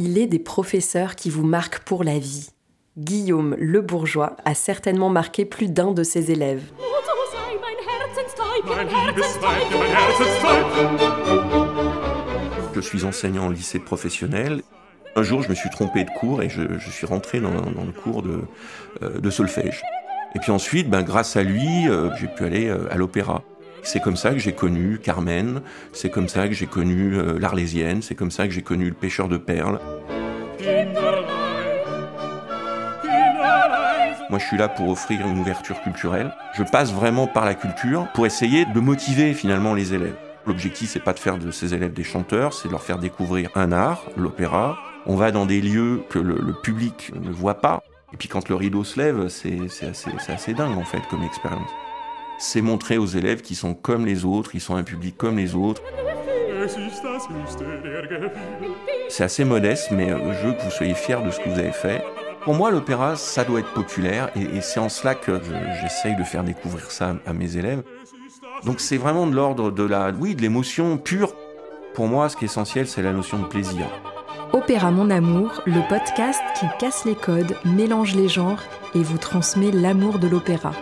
il est des professeurs qui vous marquent pour la vie. Guillaume le bourgeois a certainement marqué plus d'un de ses élèves. Je suis enseignant au lycée professionnel. Un jour, je me suis trompé de cours et je, suis rentré dans, le cours euh, de, solfège. Et puis ensuite, ben, grâce à lui, euh, j'ai pu aller euh, à l'opéra. C'est comme ça que j'ai connu Carmen, c'est comme ça que j'ai connu l'Arlésienne, c'est comme ça que j'ai connu le pêcheur de perles. Moi, je suis là pour offrir une ouverture culturelle. Je passe vraiment par la culture pour essayer de motiver finalement les élèves. L'objectif, c'est pas de faire de ces élèves des chanteurs, c'est de leur faire découvrir un art, l'opéra. On va dans des lieux que le, public ne voit pas. Et puis quand le rideau se lève, c'est assez dingue en fait comme expérience. C'est montrer aux élèves qu'ils sont comme les autres, ils sont un public comme les autres. C'est assez modeste, mais je veux que vous soyez fiers de ce que vous avez fait. Pour moi, l'opéra, ça doit être populaire, et, c'est en cela que j'essaye de faire découvrir ça à mes élèves. Donc c'est vraiment de l'ordre de la, oui, de l'émotion pure. Pour moi, ce qui est essentiel, c'est la notion de plaisir. Opéra Mon Amour, le podcast qui casse les codes, mélange les genres et vous transmet l'amour de l'opéra.